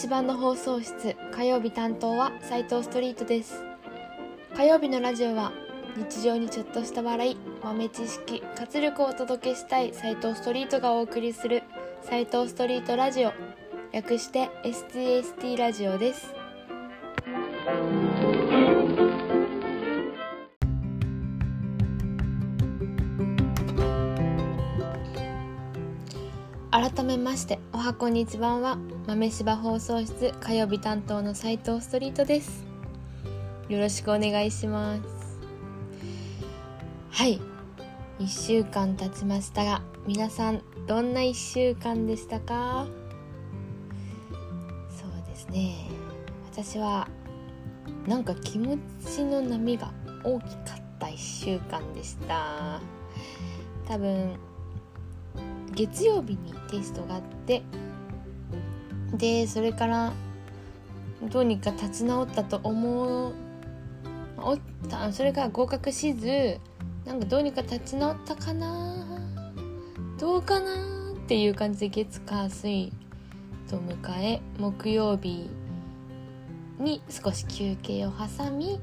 芝の放送室火曜日担当は斉藤ストリートです。火曜日のラジオは日常にちょっとした笑い豆知識活力をお届けしたい斉藤ストリートがお送りする斉藤ストリートラジオ。略して STST ラジオです。改めましておはこんにちは。は豆柴放送室火曜日担当の斉藤ストリートです。よろしくお願いします。はい。1週間経ちましたが皆さんどんな1週間でしたか？そうですね。私はなんか気持ちの波が大きかった1週間でした。多分月曜日にテストがあってでそれからどうにか立ち直ったと思うおったそれが合格しずなんかどうにか立ち直ったかなどうかなっていう感じで月火水と迎え木曜日に少し休憩を挟み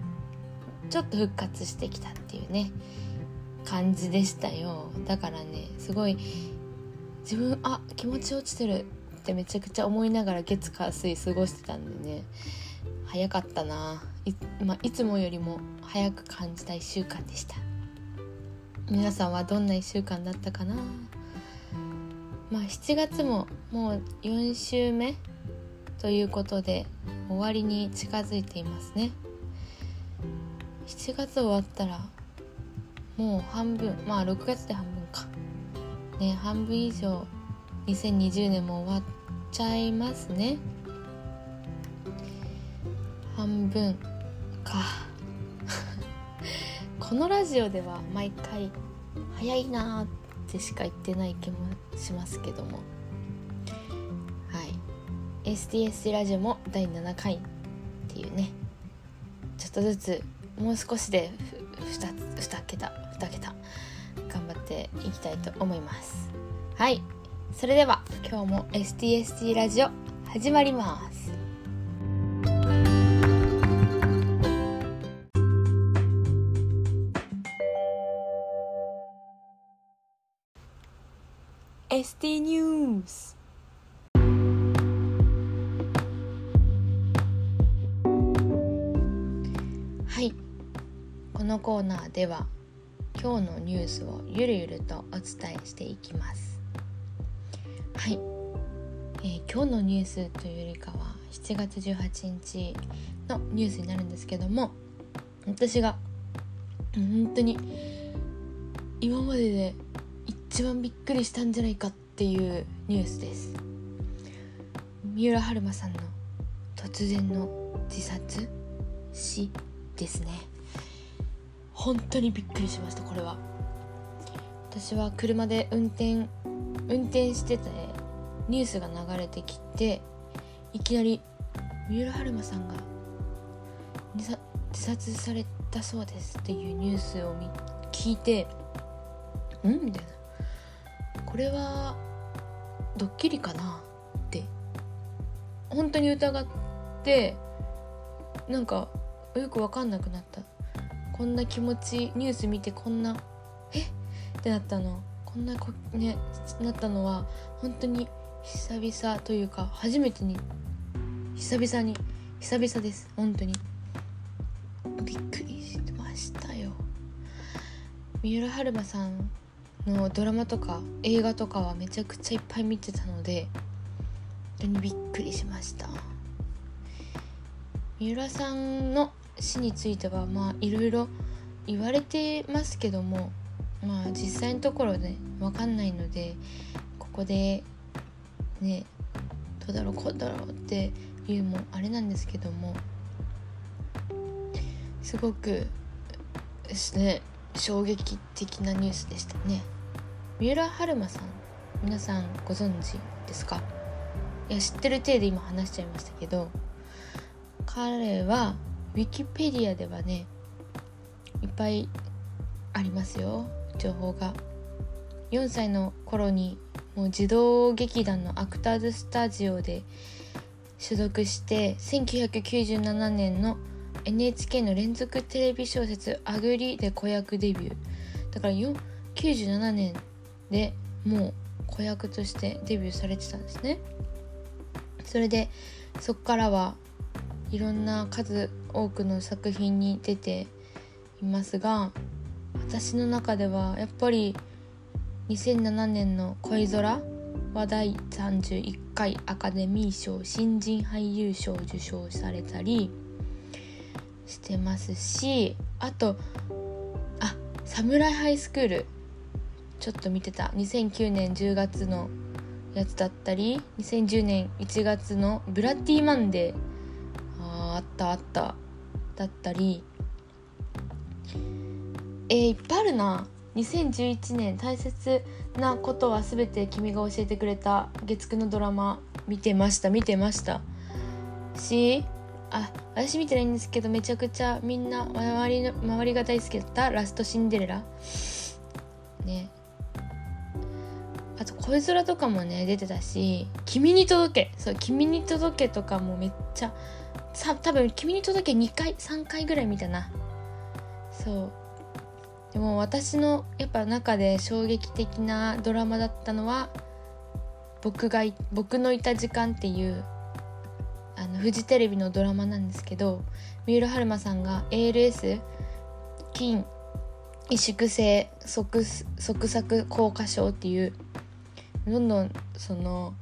ちょっと復活してきたっていうね感じでしたよ。だからねすごい自分あ気持ち落ちてるってめちゃくちゃ思いながら月火水過ごしてたんでね。早かったな。い,、まあ、いつもよりも早く感じた1週間でした。皆さんはどんな1週間だったかな？まあ7月ももう4週目ということで終わりに近づいていますね。7月終わったらもう半分まあ6月で半分か。ね半分以上2020年も終わっちゃいますね。半分か。このラジオでは毎回早いなーってしか言ってない気もしますけども。はい。STS ラジオも第7回っていうね。ちょっとずつもう少しで 2, 2桁2桁。頑張っていきたいと思います。はい。それでは今日も STST ラジオ始まります「ST ニュース」はい。このコーナーでは今日のニュースをゆるゆるとお伝えしていきます。はい、えー、今日のニュースというよりかは7月18日のニュースになるんですけども私が本当に今までで一番びっくりしたんじゃないかっていうニュースです。三浦春馬さんの突然の自殺死ですね。本当にびっくりしましたこれは。私は車で運転運転しててニュースが流れてきていきなり三浦春馬さんが自殺されたそうですっていうニュースを聞いてうん？みたいな。これはドッキリかな？って本当に疑ってなんかよく分かんなくなった。こんな気持ちニュース見てこんなえ？ってなったの。こんなこねなったのは本当に久々というか初めてに久々に久々です。本当に。びっくりしてましたよ。三浦春馬さんのドラマとか映画とかはめちゃくちゃいっぱい見てたので本当にびっくりしました。三浦さんの死についてはまあいろいろ言われてますけどもまあ実際のところね分かんないのでここでねどうだろうこうだろうっていうもあれなんですけどもすごくですね衝撃的なニュースでしたね。三浦春馬さん皆さんご存知ですか？いや知ってる体で今話しちゃいましたけど彼はウィキペディアではねいっぱいありますよ。情報が。4歳の頃にもう児童劇団のアクターズスタジオで所属して1997年の NHK の連続テレビ小説「あぐり」で子役デビュー。だから97年でもう子役としてデビューされてたんですね。それでそこからはいろんな数多くの作品に出ていますが私の中ではやっぱり2007年の「恋空」は第31回アカデミー賞新人俳優賞を受賞されたりしてますしあとあサムライハイスクールちょっと見てた。2009年10月のやつだったり2010年1月の「ブラッディマンデー」ったあった。だったりえー、いっぱいあるな。2011年大切なことは全て君が教えてくれた月9のドラマ見てました見てました。しあ私見てないんですけどめちゃくちゃみんな周りの周りが大好きだったラストシンデレラ。ね。あと恋空とかもね出てたし「君に届け」そう「君に届け」とかもめっちゃさ多分「君に届け」2回3回ぐらい見たな。そう。でも私のやっぱ中で衝撃的なドラマだったのは僕が僕のいた時間っていうあのフジテレビのドラマなんですけど三浦春馬さんが ALS 筋萎縮性側側索硬化症っていうどんどんその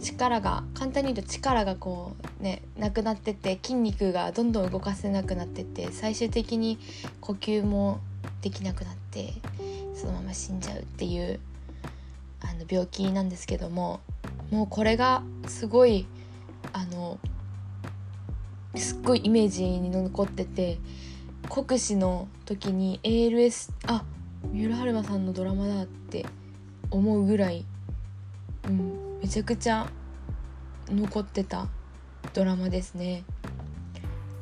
力が簡単に言うと力がこうねなくなってって筋肉がどんどん動かせなくなってって最終的に呼吸もできなくなってそのまま死んじゃうっていうあの病気なんですけどももうこれがすごいあのすっごいイメージに残ってて国試の時に ALS あ三浦春馬さんのドラマだって思うぐらい、うん、めちゃくちゃ残ってた。ドラマですね。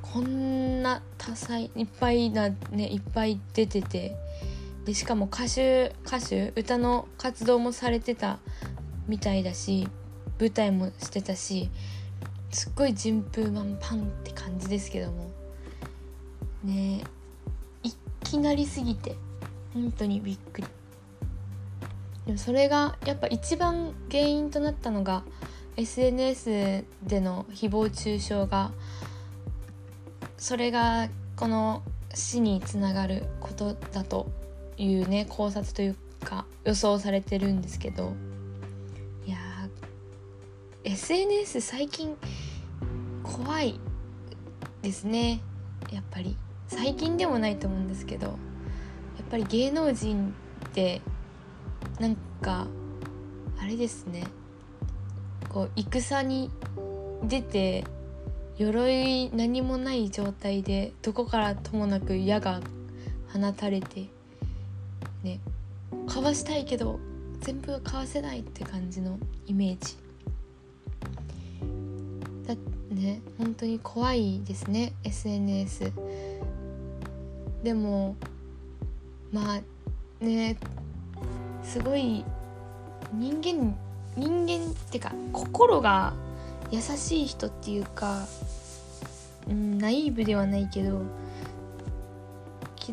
こんな多彩いっぱいなねいっぱい出てて。でしかも歌手歌手歌の活動もされてたみたいだし舞台もしてたしすっごい順風満帆って感じですけども。ねいきなりすぎて本当にびっくり。でもそれがやっぱ一番原因となったのが SNS での誹謗中傷がそれがこの死につながることだというね考察というか予想されてるんですけどいや SNS 最近怖いですね。やっぱり。最近でもないと思うんですけどやっぱり芸能人ってなんかあれですね。こう戦に出て鎧何もない状態でどこからともなく矢が放たれてねかわしたいけど全部かわせないって感じのイメージ。だね本当に怖いですね SNS でもまあねすごい人間人間ってか心が優しい人っていうか、うん、ナイーブではないけど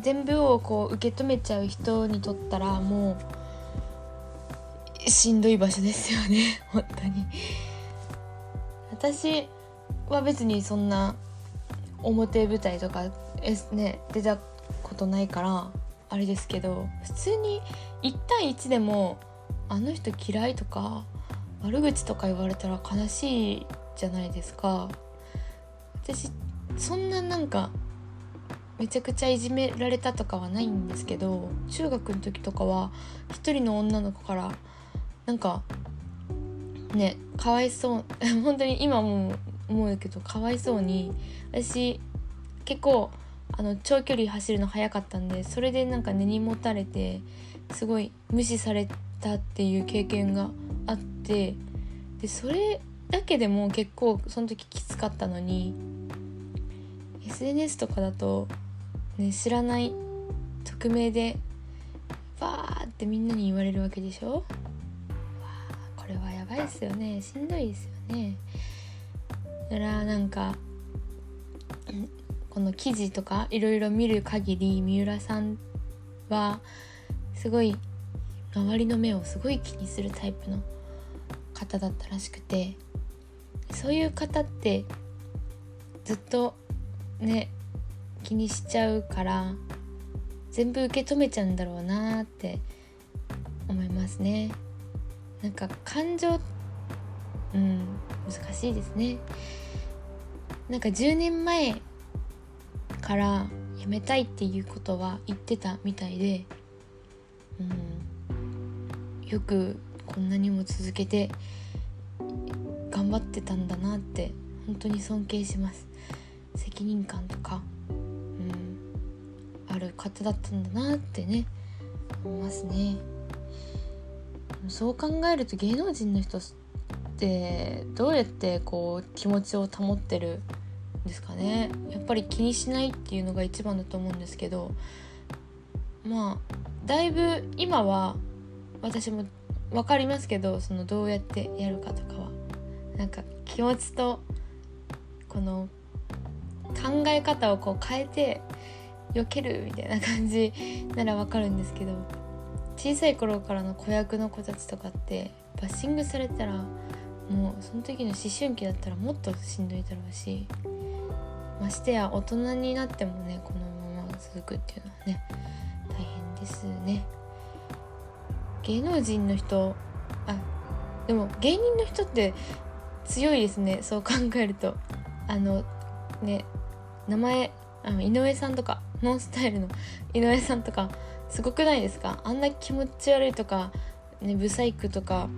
全部をこう受け止めちゃう人にとったらもうしんどい場所ですよね 本当に。私は別にそんな表舞台とか、ね、出たことないからあれですけど普通に1対1でもあの人嫌いとか悪口とか言われたら悲しいじゃないですか私そんななんかめちゃくちゃいじめられたとかはないんですけど中学の時とかは一人の女の子からなんかねかわいそう 本当に今も思うけどかわいそうに私結構あの長距離走るの速かったんでそれでなんか根に持たれてすごい無視されてたっていう経験があってでそれだけでも結構その時きつかったのに SNS とかだと、ね、知らない匿名でバーってみんなに言われるわけでしょ？わこれはやばいですよね。しんどいですよね。だからなんかこの記事とかいろいろ見る限り三浦さんはすごい周りの目をすごい気にするタイプの方だったらしくてそういう方ってずっとね気にしちゃうから全部受け止めちゃうんだろうなって思いますね。なんか感情うん難しいですね。なんか10年前から辞めたいっていうことは言ってたみたいで、うん、よくこんなにも続けて頑張ってたんだなって本当に尊敬します。責任感とか、うん、ある方だったんだなってね思いますね。そう考えると芸能人の人ってどうやってこう気持ちを保ってるんですかね。やっぱり気にしないっていうのが一番だと思うんですけどまあだいぶ今は私も分かりますけどそのどうやってやるかとかは。なんか気持ちとこの考え方をこう変えて避けるみたいな感じならわかるんですけど小さい頃からの子役の子たちとかってバッシングされたらもうその時の思春期だったらもっとしんどいだろうしましてや大人になってもねこのまま続くっていうのはね大変ですね。芸能人の人あでも芸人の人って強いですね。そう考えると。あのね名前あの井上さんとかノンスタイルの井上さんとかすごくないですか？あんな気持ち悪いとかねブサイクとか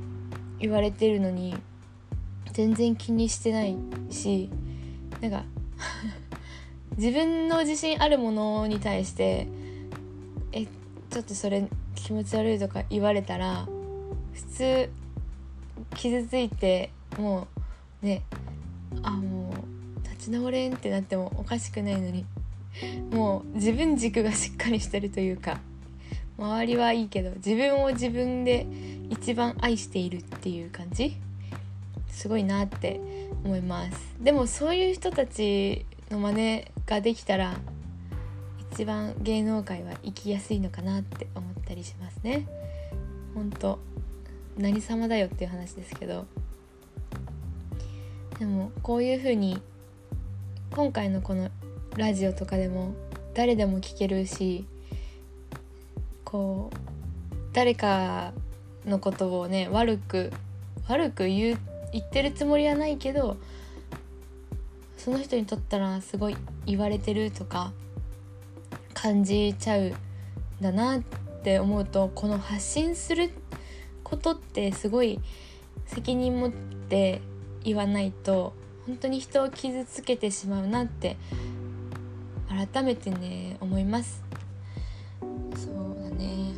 言われてるのに全然気にしてないしなんか 自分の自信あるものに対してえちょっとそれ気持ち悪いとか言われたら普通傷ついてもうねあもう立ち直れんってなってもおかしくないのにもう自分軸がしっかりしてるというか周りはいいけど自分を自分で一番愛しているっていう感じ？すごいなって思います。でもそういう人たちの真似ができたら一番芸能界は生きやすいのかなって思ったりしますね。本当何様だよっていう話ですけど。でもこういう風に今回のこのラジオとかでも誰でも聞けるしこう誰かのことをね悪く悪く言う言ってるつもりはないけどその人にとったらすごい言われてるとか感じちゃうんだなってって思うとこの発信することってすごい責任持って言わないと本当に人を傷つけてしまうなって改めてね思います。そうだね。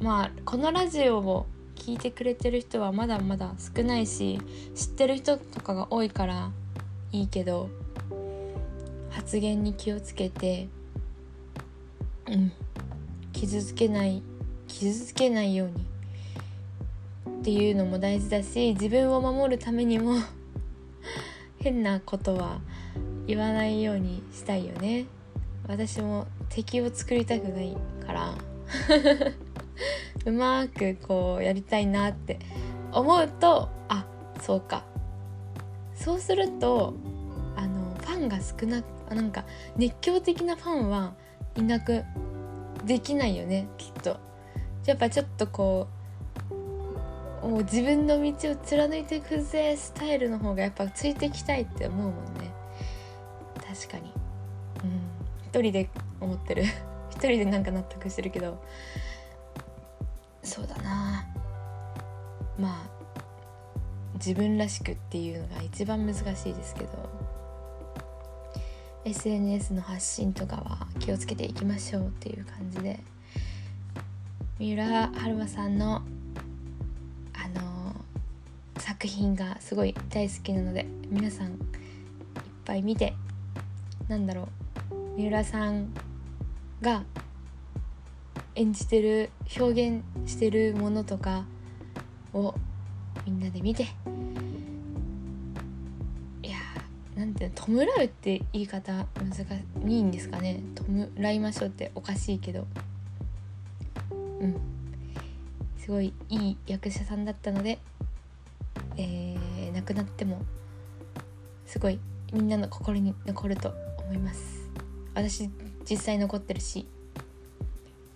まあこのラジオを聞いてくれてる人はまだまだ少ないし知ってる人とかが多いからいいけど発言に気をつけてうん。傷つけない傷つけないように。っていうのも大事だし自分を守るためにも 変なことは言わないようにしたいよね。私も敵を作りたくないから。うまくこうやりたいなって思うとあそうか。そうするとあのファンが少ななんか熱狂的なファンはいなくできないよねきっと。やっぱちょっとこうもう自分の道を貫いていくぜスタイルの方がやっぱついてきたいって思うもんね。確かに。うん。一人で思ってる。一人でなんか納得してるけど。そうだな。まあ自分らしくっていうのが一番難しいですけど。SNS の発信とかは気をつけていきましょうっていう感じで。三浦春馬さんのあの、作品がすごい大好きなので皆さんいっぱい見てなんだろう三浦さんが演じてる表現してるものとかをみんなで見て弔うって言い方難しいんですかね？弔いましょうっておかしいけど。うん。すごいいい役者さんだったので、えー、亡くなってもすごいみんなの心に残ると思います。私実際残ってるし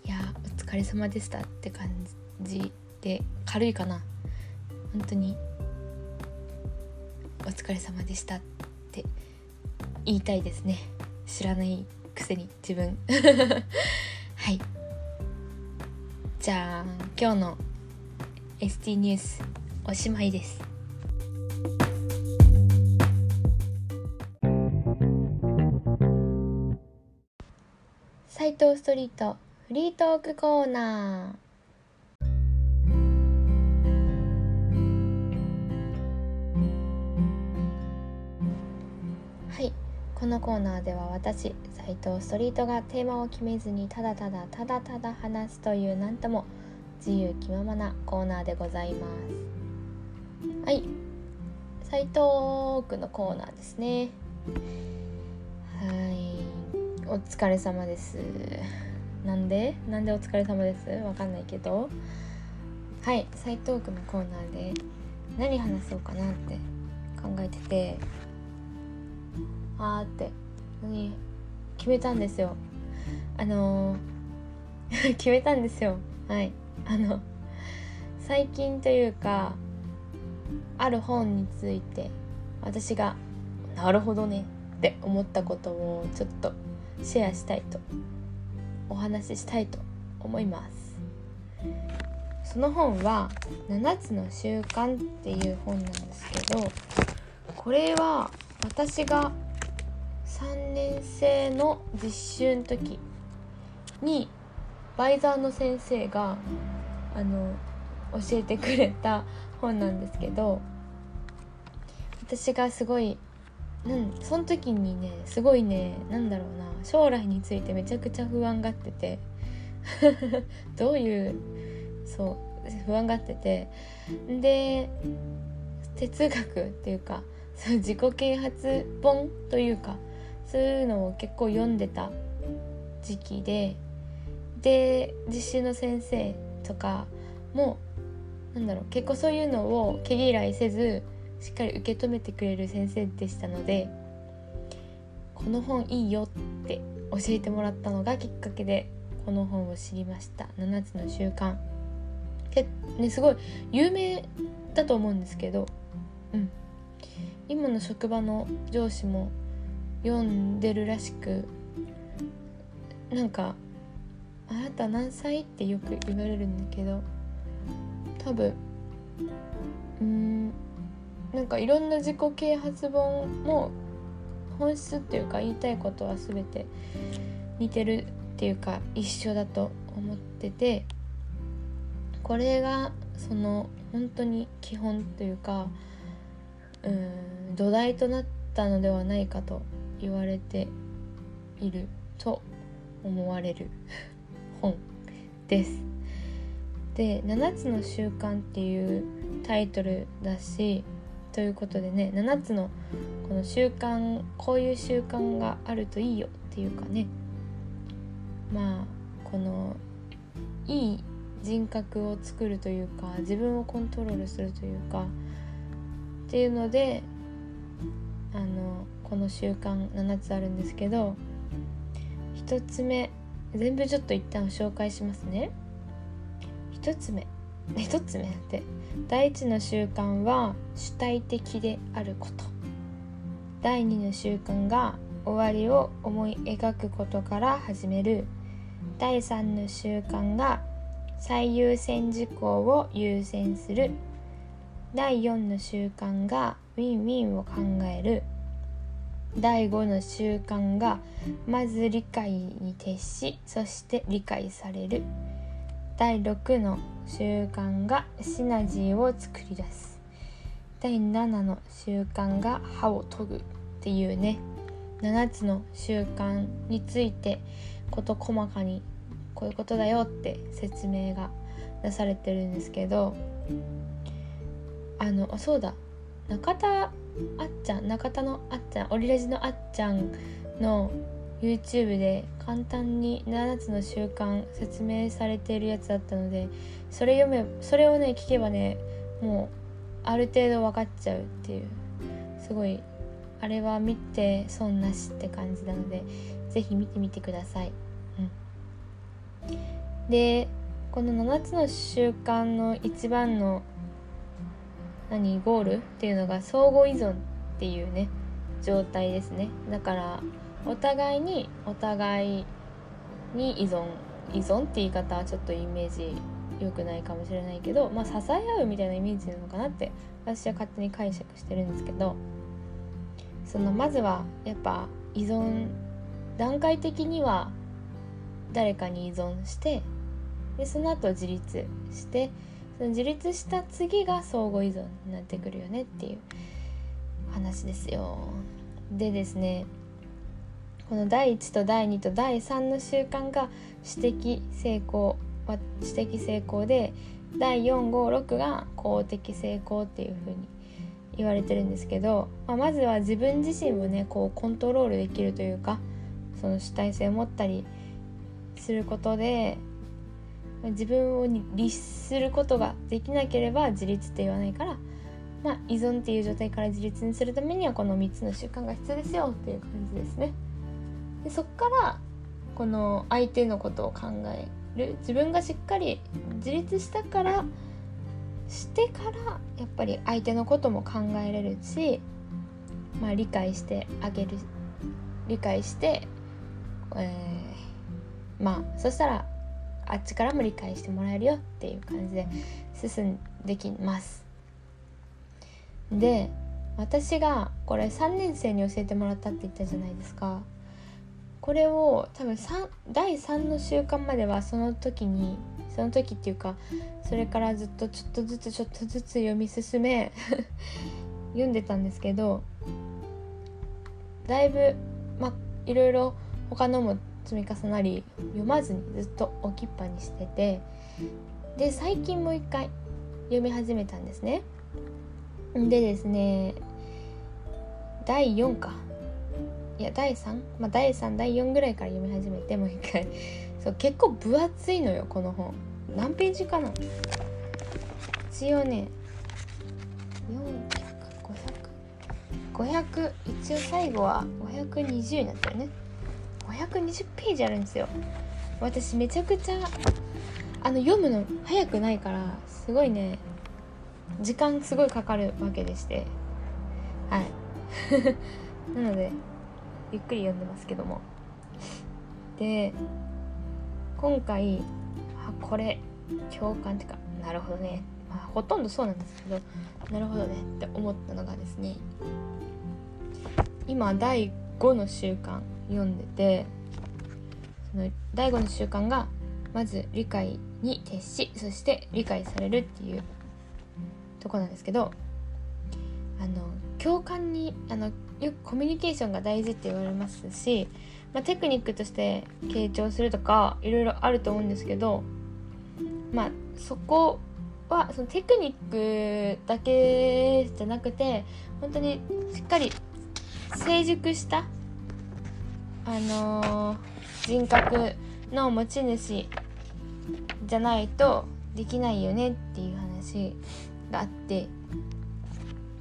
いやお疲れ様でしたって感じで軽いかな。本当にお疲れ様でしたって。言いたいですね。知らないくせに自分。はい。じゃあ今日の ST ニュースおしまいです。斉藤ストリートフリートークコーナー。このコーナーでは私斉藤ストリートがテーマを決めずにただただただただ話すというなんとも自由気ままなコーナーでございます。はい。斉藤区のコーナーですね。はい。お疲れ様です。なんで？なんでお疲れ様です？わかんないけど。はい。斉藤区のコーナーで何話そうかなって考えてて。あーって決めたんですよ。あのー、決めたんですよ。はい。あの最近というかある本について私がなるほどねって思ったことをちょっとシェアしたいとお話ししたいと思います。その本は「7つの習慣」っていう本なんですけどこれは私が3年生の実習の時にバイザーの先生があの教えてくれた本なんですけど私がすごいうんその時にねすごいねなんだろうな将来についてめちゃくちゃ不安がってて どういうそう不安がっててで哲学っていうかそう自己啓発本というかそういうのを結構読んでた時期でで実習の先生とかもなんだろう結構そういうのを毛嫌いせずしっかり受け止めてくれる先生でしたのでこの本いいよって教えてもらったのがきっかけでこの本を知りました「7つの習慣」け、ね、すごい有名だと思うんですけど、うん、今の職場の上司も読んでるらしくなんか「あなた何歳?」ってよく言われるんだけど多分うんなんかいろんな自己啓発本も本質っていうか言いたいことは全て似てるっていうか一緒だと思っててこれがその本当に基本というかうん土台となったのではないかと言われていると思われる 本です。で「7つの習慣」っていうタイトルだしということでね7つのこの習慣こういう習慣があるといいよっていうかねまあこのいい人格を作るというか自分をコントロールするというかっていうのであのこの習慣7つあるんですけど1つ目全部ちょっと一旦紹介しますね。1つ目 1つ目って第1の習慣は主体的であること。第2の習慣が終わりを思い描くことから始める。第3の習慣が最優先事項を優先する。第4の習慣がウィンウィンを考える。第5の習慣がまず理解に徹しそして理解される。第6の習慣がシナジーを作り出す。第7の習慣が歯を研ぐっていうね。7つの習慣について事細かにこういうことだよって説明が出されてるんですけどあのそうだ。中田あっちゃん中田のあっちゃんオリラジのあっちゃんの YouTube で簡単に7つの習慣説明されているやつだったのでそれ読めそれをね聞けばねもうある程度分かっちゃうっていうすごいあれは見て損なしって感じなので是非見てみてください。うん、でこの7つの習慣の一番の何ゴールっていうのが相互依存っていうね状態ですね。だからお互いにお互いに依存依存って言い方はちょっとイメージ良くないかもしれないけど、まあ、支え合うみたいなイメージなのかなって私は勝手に解釈してるんですけどそのまずはやっぱ依存段階的には誰かに依存してでその後自立してその自立した次が相互依存になってくるよねっていう話ですよ。でですねこの第1と第2と第3の習慣が私的成功私的成功で第456が公的成功っていう風に言われてるんですけど、まあ、まずは自分自身をねこうコントロールできるというかその主体性を持ったりすることで自分を律することができなければ自立って言わないから、まあ、依存っていう状態から自立にするためにはこの3つの習慣が必要ですよっていう感じですね。でそっからこの相手のことを考える自分がしっかり自立したからしてからやっぱり相手のことも考えれるし、まあ、理解してあげる理解して、えー、まあそしたらあっちからも理解してもらえるよっていう感じで進んできます。で私がこれ3年生に教えてもらったって言ったじゃないですか。これを多分第3の習慣まではその時にその時っていうかそれからずっとちょっとずつちょっとずつ読み進め 読んでたんですけどだいぶまあいろいろ他のも積み重なり読まずにずっと置きっぱにしててで最近もう一回読み始めたんですね。でですね第4か。いや第 3? まあ第3第4ぐらいから読み始めてもう一回。そう結構分厚いのよこの本。何ページかな？一応ね400500一応最後は520になったよね。520ページあるんですよ。私めちゃくちゃあの読むの早くないからすごいね時間すごいかかるわけでして。はい。なのでゆっくり読んでますけども。で今回あこれ共感っていうかなるほどね、まあ、ほとんどそうなんですけどなるほどねって思ったのがですね今第5の習慣。読んでてその第5の習慣がまず理解に徹しそして理解されるっていうとこなんですけどあの共感にあのよくコミュニケーションが大事って言われますし、まあ、テクニックとして傾聴するとかいろいろあると思うんですけどまあそこはそのテクニックだけじゃなくて本当にしっかり成熟したあのー、人格の持ち主じゃないとできないよねっていう話があって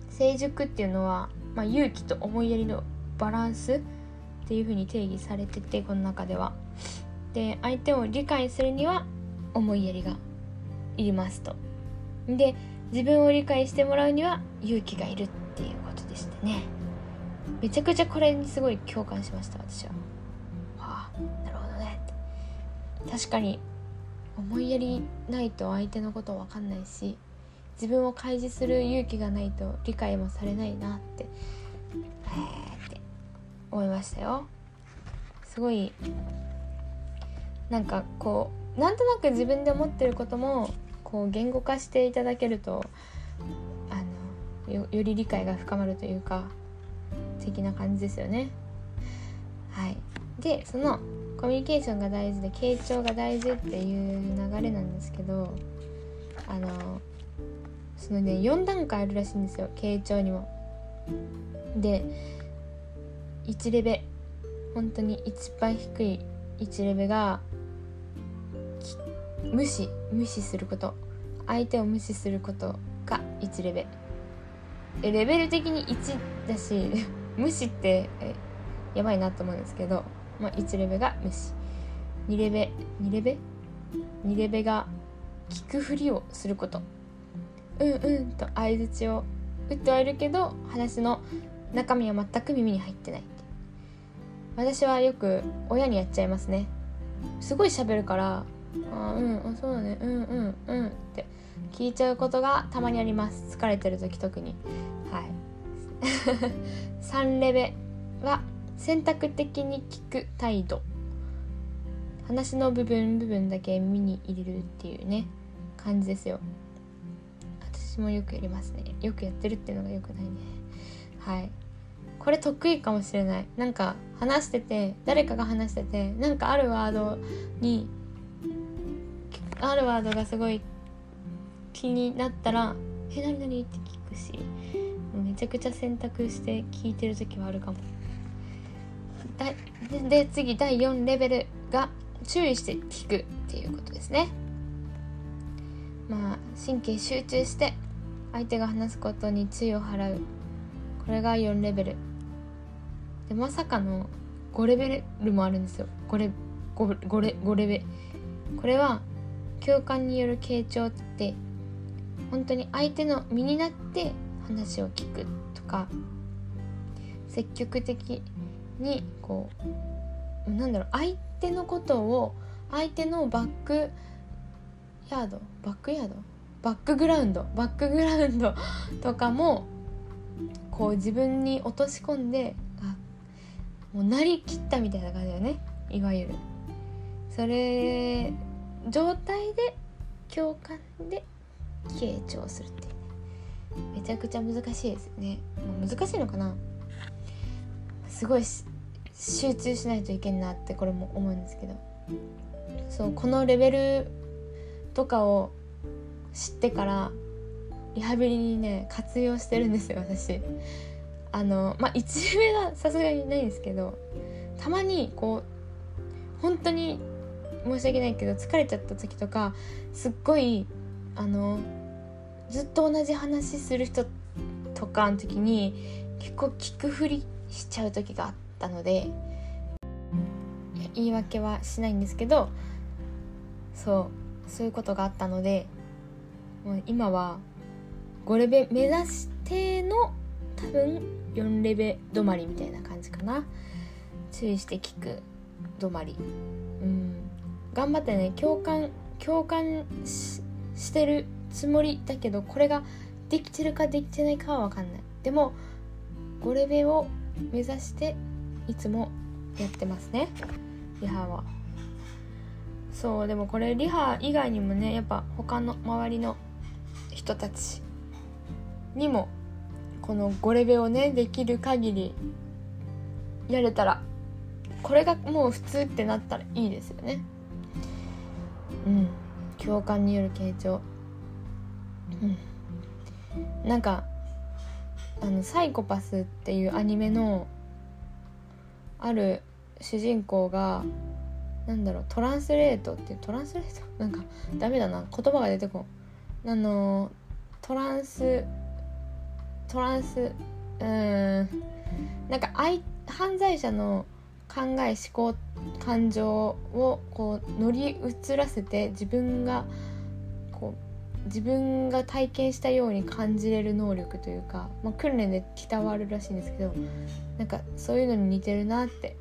成熟っていうのは、まあ、勇気と思いやりのバランスっていうふうに定義されててこの中では。で相手を理解するには思いやりがいりますと。で自分を理解してもらうには勇気がいるっていうことでしたね。めちゃくちゃこれにすごい共感しました私は。はあなるほどね確かに思いやりないと相手のこと分かんないし自分を開示する勇気がないと理解もされないなってえって思いましたよ。すごいなんかこうなんとなく自分で思ってることもこう言語化していただけるとあのよより理解が深まるというか的な感じですよね。はい、でそのコミュニケーションが大事で傾聴が大事っていう流れなんですけどあのそのね4段階あるらしいんですよ傾聴にも。で1レベ本当に一番低い1レベが無視無視すること相手を無視することが1レベレベル的に1だし無視ってやばいなと思うんですけど、まあ、1レベが無視。2レベ2レベ？2レベが聞くふりをすること。うんうんと相づちを打ってはいるけど話の中身は全く耳に入ってない。私はよく親にやっちゃいますね。すごい喋るから「あうんあそうだねうんうんうん」って聞いちゃうことがたまにあります。疲れてる時特に。3レベは選択的に聞く態度。話の部分部分だけ耳に入れるっていうね感じですよ。私もよくやりますね。よくやってるっていうのがよくないね。はい。これ得意かもしれない。なんか話してて誰かが話しててなんかあるワードにあるワードがすごい気になったら「え何何?」って聞くしちゃくちゃ選択して聞いてる時はあるかも。で次第4レベルが注意して聞くっていうことですね。まあ神経集中して相手が話すことに注意を払う。これが4レベル。でまさかの5レベルもあるんですよ。5レ ,5 5レ ,5 レベル。これは共感による傾聴って本当に相手の身になって話を聞くとか積極的にこうなんだろう相手のことを相手のバックヤードバックヤード？バックグラウンドバックグラウンド とかもこう自分に落とし込んであもうなりきったみたいな感じだよね。いわゆる。それ状態で共感で傾聴するっていう。めちゃくちゃ難しいですね。難しいのかな。すごい集中しないといけんなってこれも思うんですけど。そうこのレベルとかを知ってからリハビリにね活用してるんですよ私。あのまあ一目はさすがにないんですけどたまにこう本当に申し訳ないけど疲れちゃった時とかすっごいあのずっと同じ話する人とかの時に結構聞くふりしちゃう時があったので言い訳はしないんですけどそうそういうことがあったのでもう今は5レベ目指しての多分4レベ止まりみたいな感じかな。注意して聞く止まり。うん。頑張ってね共感共感してるつもりだけどこれができてるかできてないかは分かんない。でも5レベを目指していつもやってますね。リハは。そうでもこれリハ以外にもねやっぱ他の周りの人たちにもこの5レベをねできる限りやれたらこれがもう普通ってなったらいいですよね。うん。共感による傾聴。うん。なんかあの「サイコパス」っていうアニメのある主人公がなんだろうトランスレートっていうトランスレート？なんかダメだな。言葉が出てこん。あのトランストランスうーん。なんか犯罪者の考え思考感情をこう乗り移らせて自分が自分が体験したように感じれる能力というか、まあ、訓練で鍛わるらしいんですけどなんかそういうのに似てるなって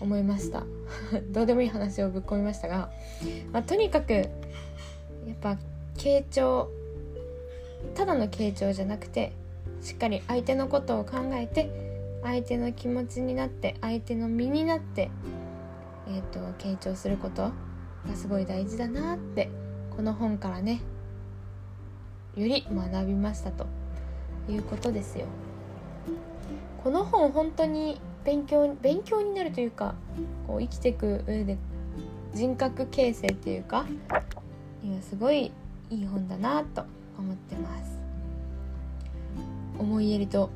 思いました。どうでもいい話をぶっ込みましたが、まあ、とにかくやっぱ傾聴ただの傾聴じゃなくてしっかり相手のことを考えて相手の気持ちになって相手の身になって、えーと、傾聴することがすごい大事だなってこの本からねより学びましたということですよ。この本本当に勉強勉強になるというかこう生きていく上で人格形成っていうかいやすごいいい本だなと思ってます。思いやりと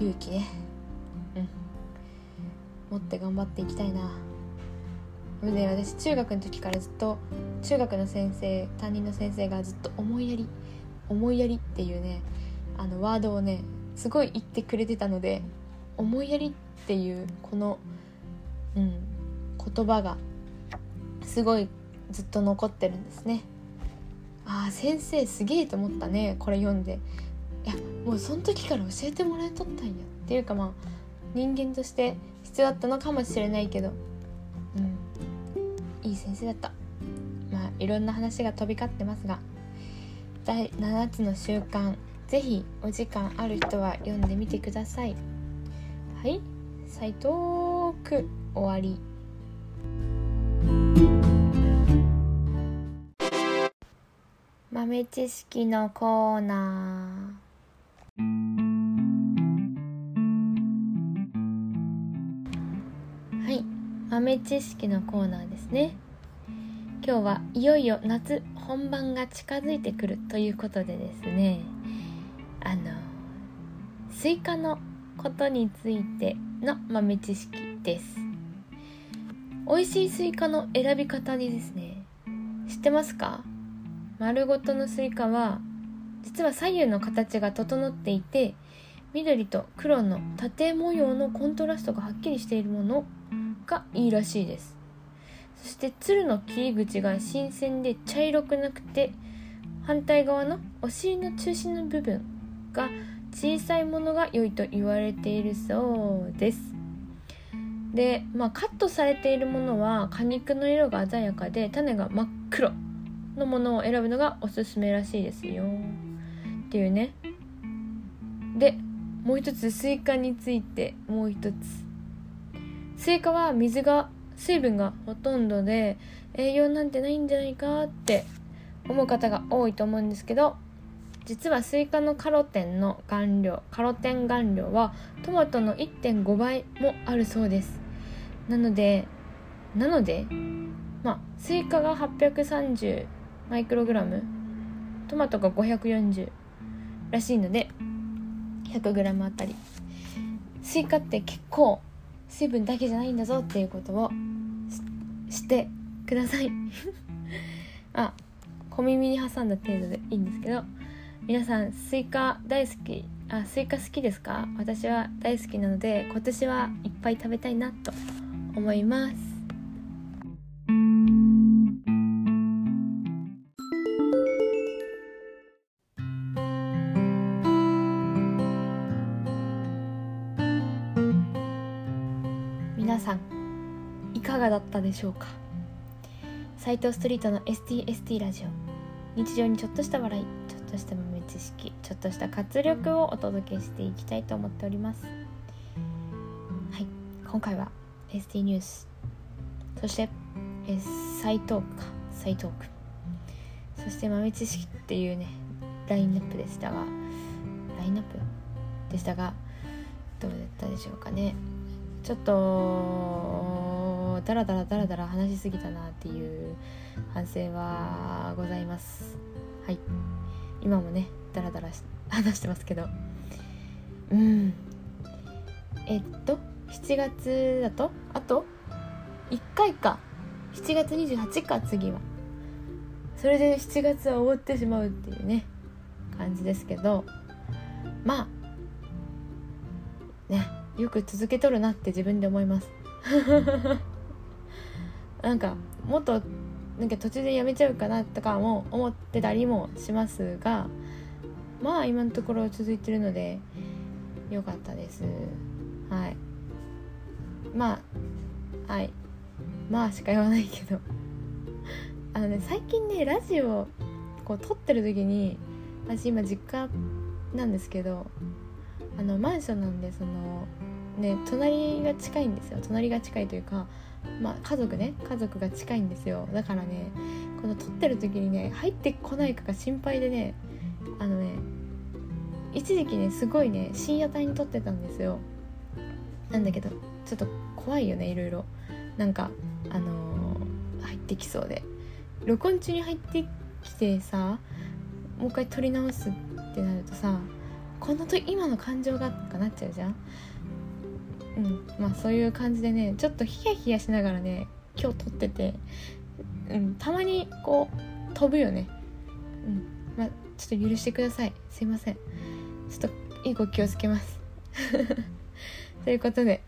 勇気ね。うん。持って頑張っていきたいな。で私中学の時からずっと中学の先生担任の先生がずっと「思いやり思いやり」っていうねあのワードをねすごい言ってくれてたので「思いやり」っていうこの、うん、言葉がすごいずっと残ってるんですね。ああ先生すげえと思ったねこれ読んでいやもうその時から教えてもらえとったんやっていうかまあ人間として必要だったのかもしれないけどうんいい先生だったまあいろんな話が飛び交ってますが第7つの習慣。是非お時間ある人は読んでみてください。はい。サイトーク終わり。豆知識のコーナー。はい。豆知識のコーナーですね。今日はいよいよ夏本番が近づいてくるということでですねあのスイカのことについての豆知識です。美味しいスイカの選び方にですね知ってますか？丸ごとのスイカは実は左右の形が整っていて緑と黒の縦模様のコントラストがはっきりしているものがいいらしいです。そしてつるの切り口が新鮮で茶色くなくて反対側のお尻の中心の部分が小さいものが良いと言われているそうです。で、まあ、カットされているものは果肉の色が鮮やかで種が真っ黒のものを選ぶのがおすすめらしいですよ。っていうね。でもう一つスイカについてもう一つ。スイカは水が水分がほとんどで栄養なんてないんじゃないかって思う方が多いと思うんですけど実はスイカのカロテンの含量カロテン含量はトマトの1.5倍もあるそうです。なのでなのでまあスイカが830マイクログラムトマトが540らしいので 100g あたり。スイカって結構水分だけじゃないんだぞっていうことを知ってください。あ小耳に挟んだ程度でいいんですけど皆さんスイカ大好きあスイカ好きですか？私は大好きなので今年はいっぱい食べたいなと思います。でしょうか？斉藤ストリートの STST ラジオ。日常にちょっとした笑いちょっとした豆知識ちょっとした活力をお届けしていきたいと思っております。はい今回は ST ニュース。そしてえ再トークか。再トーク。そして豆知識っていうねラインナップでしたがラインナップ？でしたがどうだったでしょうかね。ちょっとダラダラダラダラ話しすぎたなっていう反省はございます。はい。今もねダラダラ話してますけど。うん。えっと7月だと？あと？1回か。7月28か次は。それで7月は終わってしまうっていうね感じですけど。まあ。ね。よく続けとるなって自分で思います。なんかもっとなんか途中でやめちゃうかなとかも思ってたりもしますがまあ今のところ続いてるのでよかったです。はい。まあはい。まあしか言わないけど。あのね最近ねラジオこう撮ってる時に私今実家なんですけどあのマンションなんでそのね隣が近いんですよ。隣が近いというかまあ家族ね家族が近いんですよ。だからねこの撮ってる時にね入ってこないかが心配でねあのね一時期ねすごいね深夜帯に撮ってたんですよ。なんだけどちょっと怖いよねいろいろ。なんかあのー、入ってきそうで。録音中に入ってきてさもう一回撮り直すってなるとさこのと今の感情がとかなっちゃうじゃん。うんまあそういう感じでねちょっとヒヤヒヤしながらね今日撮ってて、うん、たまにこう飛ぶよね。うんまあちょっと許してください。すいません。ちょっといいご気をつけます。ということで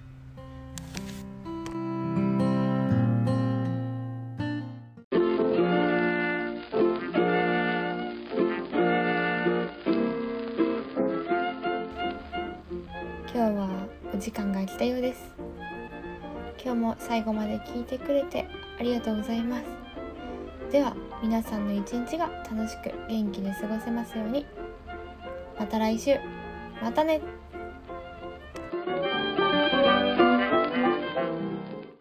今日も最後まで聞いてくれてありがとうございます。では皆さんの一日が楽しく元気で過ごせますように。また来週。またね。